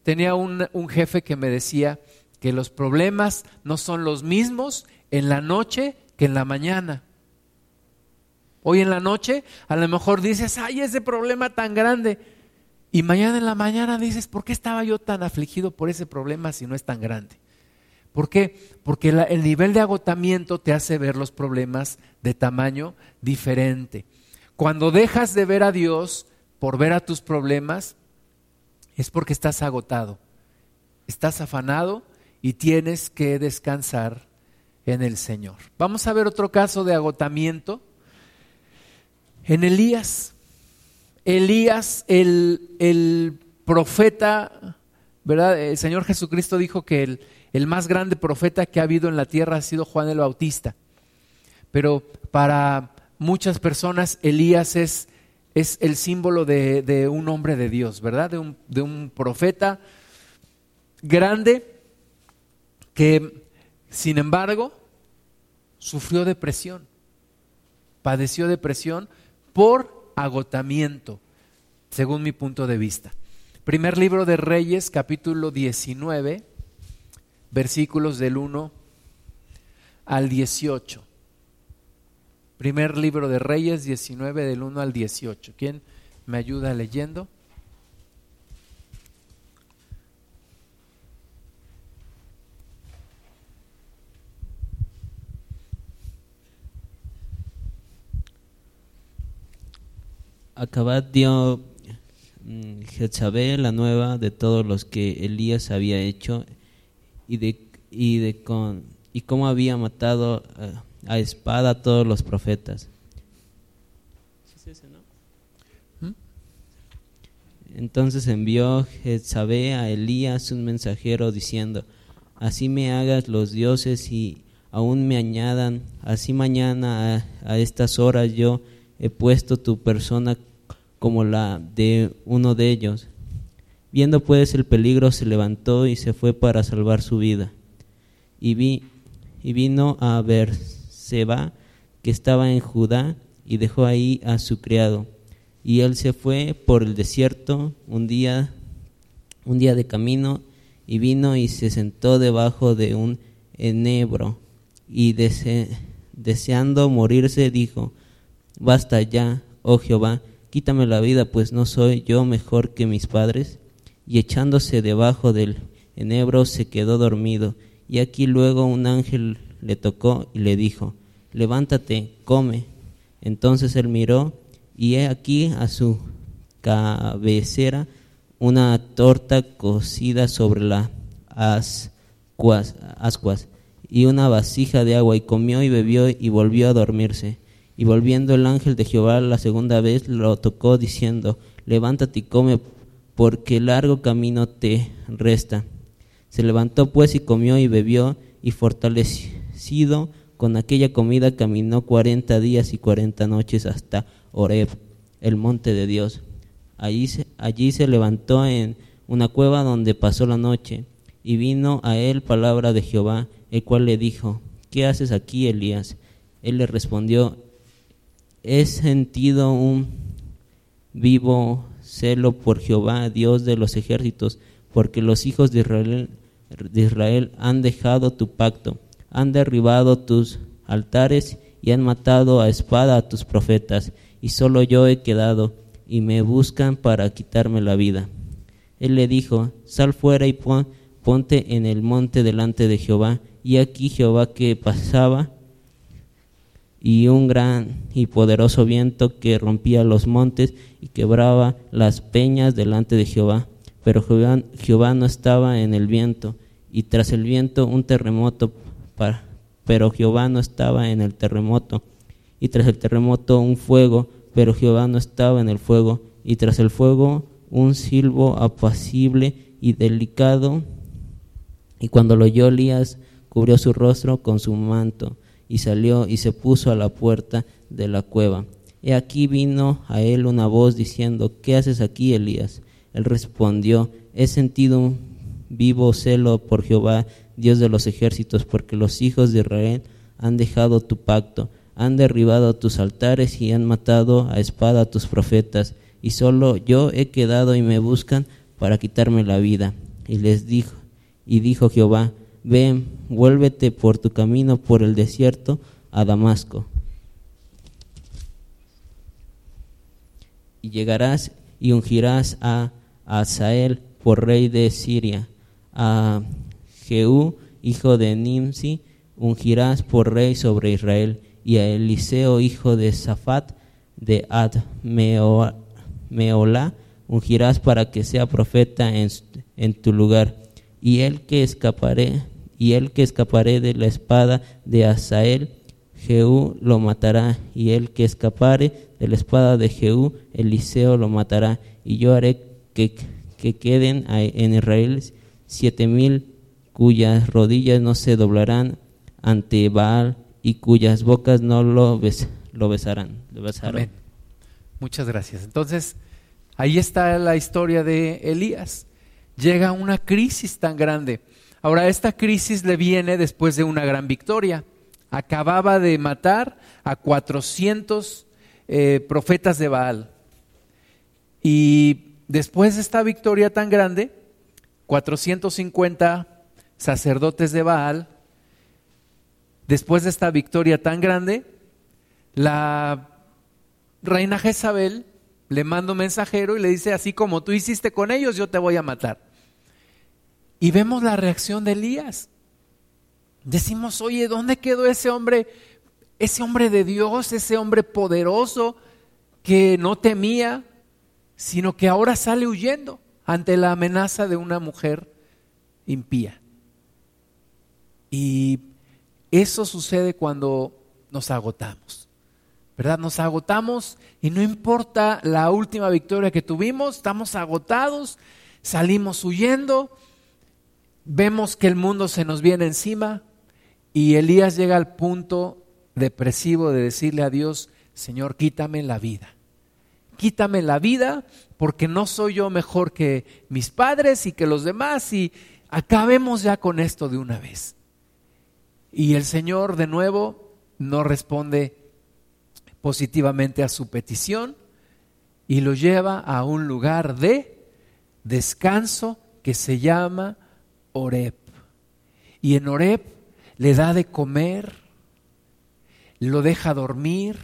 tenía un, un jefe que me decía que los problemas no son los mismos en la noche que en la mañana. Hoy en la noche a lo mejor dices, ay, ese problema tan grande. Y mañana en la mañana dices, ¿por qué estaba yo tan afligido por ese problema si no es tan grande? ¿Por qué? Porque el nivel de agotamiento te hace ver los problemas de tamaño diferente. Cuando dejas de ver a Dios por ver a tus problemas, es porque estás agotado, estás afanado y tienes que descansar en el Señor. Vamos a ver otro caso de agotamiento. En Elías, Elías, el, el profeta, ¿verdad? El Señor Jesucristo dijo que el, el más grande profeta que ha habido en la tierra ha sido Juan el Bautista. Pero para muchas personas Elías es, es el símbolo de, de, un hombre de Dios, ¿verdad? De un, de un profeta grande que, sin embargo, sufrió depresión, padeció depresión por agotamiento, según mi punto de vista. Primer libro de Reyes, capítulo 19 versículos del 1 al 18. Primer libro de Reyes 19 del 1 al 18. ¿Quién me ayuda leyendo?
Acabad dio mm, Jezabel la nueva de todos los que Elías había hecho y de, y de con, y cómo había matado a espada a todos los profetas. ¿Mm? Entonces envió Jezabel a Elías un mensajero diciendo, así me hagas los dioses y aún me añadan, así mañana a, a estas horas yo he puesto tu persona como la de uno de ellos. Viendo pues el peligro, se levantó y se fue para salvar su vida. Y, vi, y vino a Berseba, que estaba en Judá, y dejó ahí a su criado. Y él se fue por el desierto un día, un día de camino, y vino y se sentó debajo de un enebro, y deseando morirse dijo, Basta ya, oh Jehová, quítame la vida, pues no soy yo mejor que mis padres y echándose debajo del enebro se quedó dormido. Y aquí luego un ángel le tocó y le dijo, levántate, come. Entonces él miró y he aquí a su cabecera una torta cocida sobre las ascuas, y una vasija de agua y comió y bebió y volvió a dormirse. Y volviendo el ángel de Jehová la segunda vez lo tocó diciendo, levántate y come porque largo camino te resta. Se levantó pues y comió y bebió, y fortalecido con aquella comida caminó cuarenta días y cuarenta noches hasta Oreb, el monte de Dios. Allí se, allí se levantó en una cueva donde pasó la noche, y vino a él palabra de Jehová, el cual le dijo, ¿qué haces aquí, Elías? Él le respondió, he sentido un vivo celo por Jehová, Dios de los ejércitos, porque los hijos de Israel, han dejado tu pacto, han derribado tus altares y han matado a espada a tus profetas, y solo yo he quedado, y me buscan para quitarme la vida. Él le dijo, sal fuera y ponte en el monte delante de Jehová, y aquí Jehová que pasaba, y un gran y poderoso viento que rompía los montes y quebraba las peñas delante de Jehová. Pero Jehová, no estaba en el viento, y tras el viento un terremoto, para, pero Jehová no estaba en el terremoto, y tras el terremoto un fuego, pero Jehová no estaba en el fuego, y tras el fuego un silbo apacible y delicado, y cuando lo oyó Elías, cubrió su rostro con su manto, y salió y se puso a la puerta de la cueva. Y aquí vino a él una voz diciendo, ¿qué haces aquí, Elías? Él respondió, he sentido un vivo celo por Jehová, Dios de los ejércitos, porque los hijos de Israel han dejado tu pacto, han derribado tus altares y han matado a espada a tus profetas, y solo yo he quedado y me buscan para quitarme la vida. y les dijo, y dijo Jehová, ven, vuélvete por tu camino por el desierto a Damasco. Y llegarás y ungirás a Asael por rey de Siria, a Jehú, hijo de Nimsi, ungirás por rey sobre Israel, y a Eliseo, hijo de Safat, de Ad Meola, ungirás para que sea profeta en, en tu lugar. Y el que escaparé, y el que escaparé de la espada de Asael, Jehú lo matará, y el que escapare de la espada de Jehú, Eliseo lo matará, y yo haré que, que queden en Israel siete mil cuyas rodillas no se doblarán ante Baal y cuyas bocas no lo, lo besarán. Lo besarán.
Muchas gracias. Entonces, ahí está la historia de Elías. Llega una crisis tan grande. Ahora, esta crisis le viene después de una gran victoria. Acababa de matar a 400 eh, profetas de Baal. Y después de esta victoria tan grande, 450 sacerdotes de Baal, después de esta victoria tan grande, la reina Jezabel le manda un mensajero y le dice, así como tú hiciste con ellos, yo te voy a matar. Y vemos la reacción de Elías. Decimos, oye, ¿dónde quedó ese hombre, ese hombre de Dios, ese hombre poderoso que no temía, sino que ahora sale huyendo ante la amenaza de una mujer impía? Y eso sucede cuando nos agotamos. ¿Verdad? Nos agotamos y no importa la última victoria que tuvimos, estamos agotados, salimos huyendo, vemos que el mundo se nos viene encima y Elías llega al punto depresivo de decirle a Dios, Señor, quítame la vida. Quítame la vida porque no soy yo mejor que mis padres y que los demás y acabemos ya con esto de una vez. Y el Señor de nuevo no responde positivamente a su petición y lo lleva a un lugar de descanso que se llama Oreb. Y en Oreb le da de comer, lo deja dormir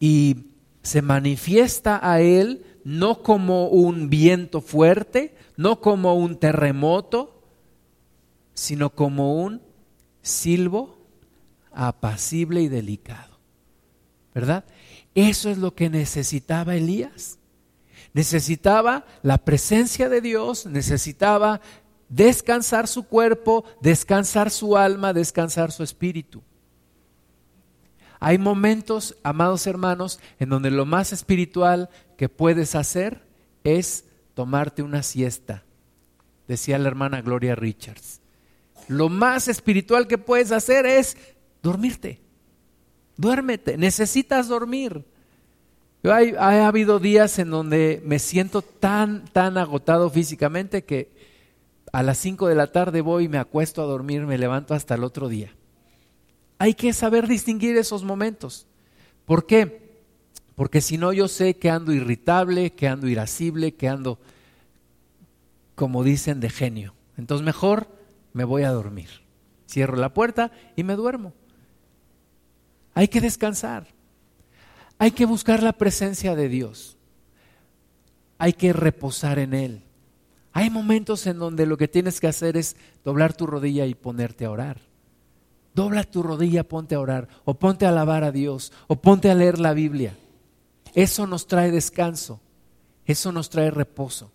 y se manifiesta a él no como un viento fuerte, no como un terremoto, sino como un silbo apacible y delicado. ¿Verdad? Eso es lo que necesitaba Elías. Necesitaba la presencia de Dios, necesitaba descansar su cuerpo, descansar su alma, descansar su espíritu. Hay momentos, amados hermanos, en donde lo más espiritual que puedes hacer es tomarte una siesta, decía la hermana Gloria Richards lo más espiritual que puedes hacer es dormirte. Duérmete, necesitas dormir. Hay, ha habido días en donde me siento tan, tan agotado físicamente que a las 5 de la tarde voy y me acuesto a dormir, me levanto hasta el otro día. Hay que saber distinguir esos momentos. ¿Por qué? Porque si no yo sé que ando irritable, que ando irascible, que ando, como dicen, de genio. Entonces mejor me voy a dormir. Cierro la puerta y me duermo. Hay que descansar. Hay que buscar la presencia de Dios. Hay que reposar en Él. Hay momentos en donde lo que tienes que hacer es doblar tu rodilla y ponerte a orar. Dobla tu rodilla, ponte a orar, o ponte a alabar a Dios, o ponte a leer la Biblia. Eso nos trae descanso, eso nos trae reposo.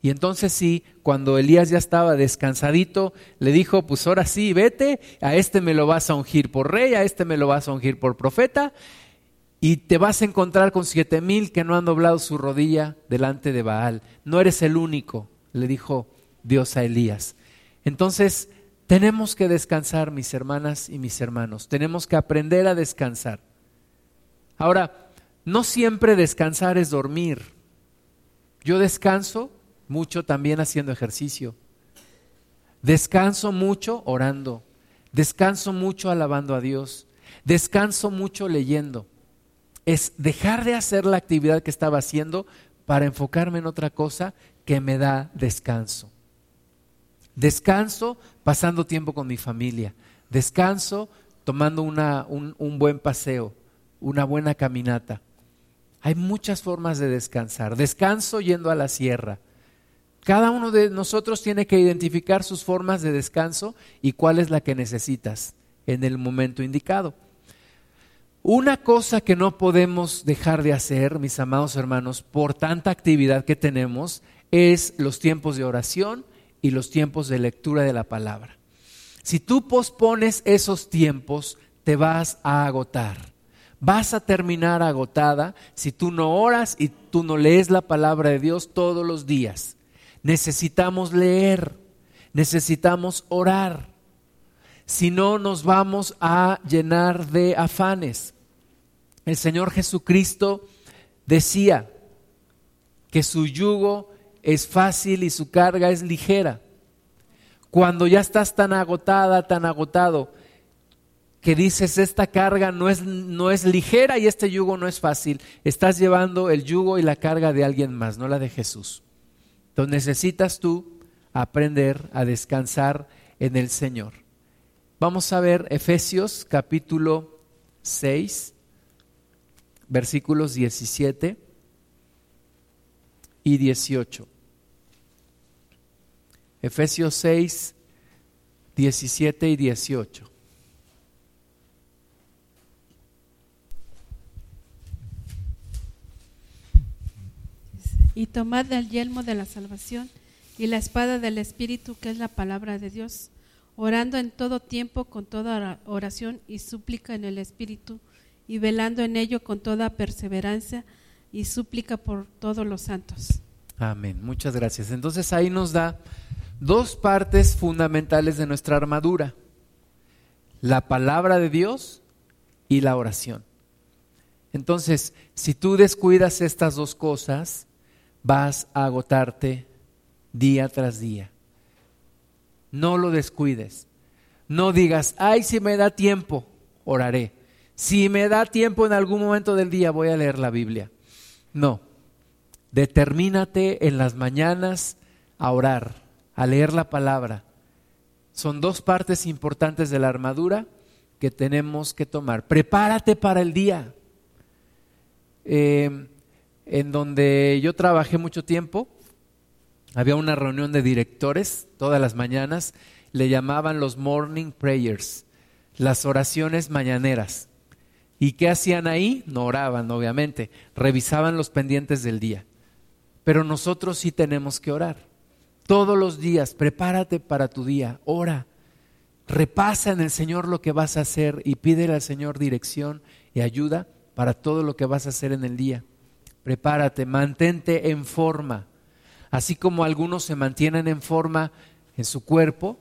Y entonces sí, cuando Elías ya estaba descansadito, le dijo, pues ahora sí, vete, a este me lo vas a ungir por rey, a este me lo vas a ungir por profeta, y te vas a encontrar con siete mil que no han doblado su rodilla delante de Baal. No eres el único, le dijo Dios a Elías. Entonces, tenemos que descansar, mis hermanas y mis hermanos, tenemos que aprender a descansar. Ahora, no siempre descansar es dormir. Yo descanso mucho también haciendo ejercicio. Descanso mucho orando. Descanso mucho alabando a Dios. Descanso mucho leyendo. Es dejar de hacer la actividad que estaba haciendo para enfocarme en otra cosa que me da descanso. Descanso pasando tiempo con mi familia. Descanso tomando un, un buen paseo, una buena caminata. Hay muchas formas de descansar. Descanso yendo a la sierra. Cada uno de nosotros tiene que identificar sus formas de descanso y cuál es la que necesitas en el momento indicado. Una cosa que no podemos dejar de hacer, mis amados hermanos, por tanta actividad que tenemos, es los tiempos de oración y los tiempos de lectura de la palabra. Si tú pospones esos tiempos, te vas a agotar. Vas a terminar agotada si tú no oras y tú no lees la palabra de Dios todos los días. Necesitamos leer, necesitamos orar. Si no, nos vamos a llenar de afanes el Señor Jesucristo decía que su yugo es fácil y su carga es ligera. Cuando ya estás tan agotada, tan agotado, que dices esta carga no es, no es ligera y este yugo no es fácil, estás llevando el yugo y la carga de alguien más, no la de Jesús. Entonces necesitas tú aprender a descansar en el Señor. Vamos a ver Efesios capítulo 6 versículos 17 y 18. Efesios 6, 17 y 18.
Y tomad el yelmo de la salvación y la espada del Espíritu, que es la palabra de Dios, orando en todo tiempo con toda oración y súplica en el Espíritu y velando en ello con toda perseverancia y súplica por todos los santos.
Amén. Muchas gracias. Entonces ahí nos da dos partes fundamentales de nuestra armadura. La palabra de Dios y la oración. Entonces, si tú descuidas estas dos cosas, vas a agotarte día tras día. No lo descuides. No digas, ay, si me da tiempo, oraré. Si me da tiempo en algún momento del día, voy a leer la Biblia. No. Determínate en las mañanas a orar, a leer la palabra. Son dos partes importantes de la armadura que tenemos que tomar. Prepárate para el día. Eh, en donde yo trabajé mucho tiempo, había una reunión de directores todas las mañanas, le llamaban los morning prayers, las oraciones mañaneras. ¿Y qué hacían ahí? No oraban, obviamente, revisaban los pendientes del día. Pero nosotros sí tenemos que orar. Todos los días, prepárate para tu día, ora. Repasa en el Señor lo que vas a hacer y pídele al Señor dirección y ayuda para todo lo que vas a hacer en el día. Prepárate, mantente en forma. Así como algunos se mantienen en forma en su cuerpo,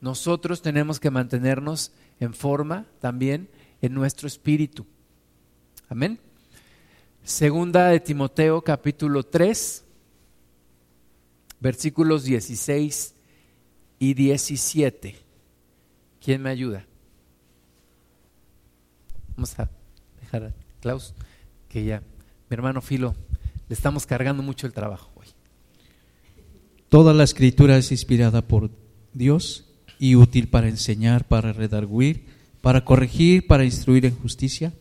nosotros tenemos que mantenernos en forma también en nuestro espíritu. Amén. Segunda de Timoteo capítulo 3, versículos 16 y 17. ¿Quién me ayuda? Vamos a dejar a Klaus, que ya, mi hermano Filo, le estamos cargando mucho el trabajo hoy.
Toda la escritura es inspirada por Dios y útil para enseñar, para redarguir, para corregir, para instruir en justicia,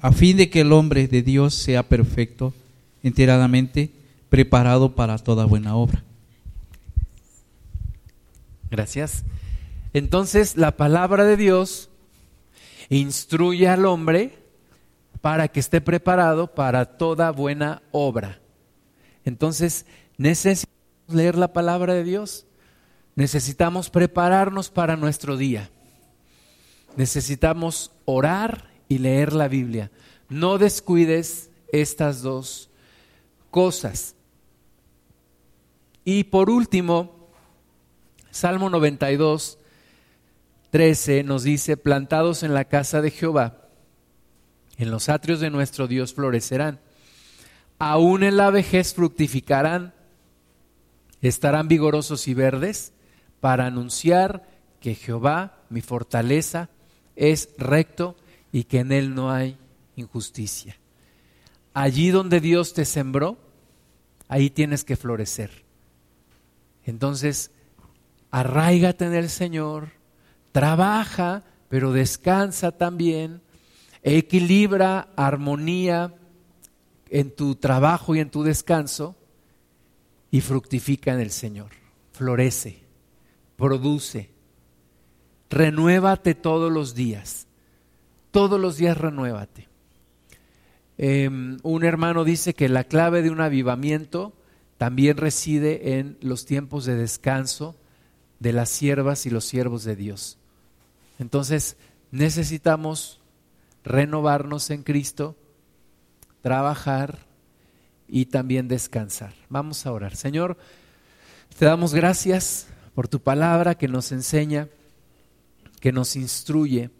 a fin de que el hombre de Dios sea perfecto, enteradamente preparado para toda buena obra.
Gracias. Entonces la palabra de Dios instruye al hombre para que esté preparado para toda buena obra. Entonces necesitamos leer la palabra de Dios, necesitamos prepararnos para nuestro día. Necesitamos orar y leer la Biblia. No descuides estas dos cosas. Y por último, Salmo 92, 13 nos dice, plantados en la casa de Jehová, en los atrios de nuestro Dios florecerán. Aún en la vejez fructificarán, estarán vigorosos y verdes para anunciar que Jehová, mi fortaleza, es recto y que en él no hay injusticia. Allí donde Dios te sembró, ahí tienes que florecer. Entonces, arraigate en el Señor, trabaja, pero descansa también, equilibra armonía en tu trabajo y en tu descanso y fructifica en el Señor. Florece, produce, renuévate todos los días. Todos los días renuévate. Em, un hermano dice que la clave de un avivamiento también reside en los tiempos de descanso de las siervas y los siervos de Dios. Entonces necesitamos renovarnos en Cristo, trabajar y también descansar. Vamos a orar. Señor, te damos gracias por tu palabra que nos enseña, que nos instruye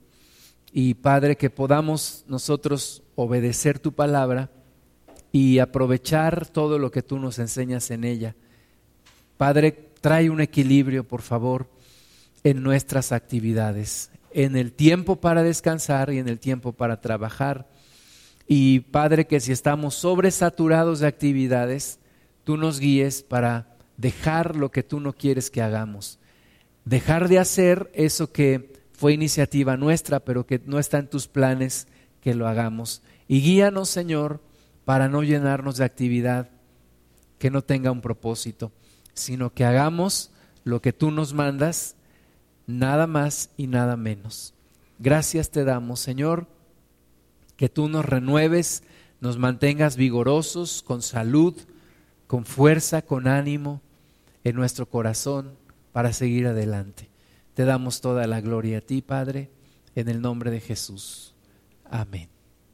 y Padre, que podamos nosotros obedecer tu palabra y aprovechar todo lo que tú nos enseñas en ella. Padre, trae un equilibrio, por favor, en nuestras actividades, en el tiempo para descansar y en el tiempo para trabajar. Y Padre, que si estamos sobresaturados de actividades, tú nos guíes para dejar lo que tú no quieres que hagamos. Dejar de hacer eso que fue iniciativa nuestra, pero que no está en tus planes que lo hagamos. Y guíanos, Señor, para no llenarnos de actividad que no tenga un propósito, sino que hagamos lo que tú nos mandas, nada más y nada menos. Gracias te damos, Señor, que tú nos renueves, nos mantengas vigorosos, con salud, con fuerza, con ánimo en nuestro corazón para seguir adelante. Te damos toda la gloria a ti, Padre, en el nombre de Jesús. Amén.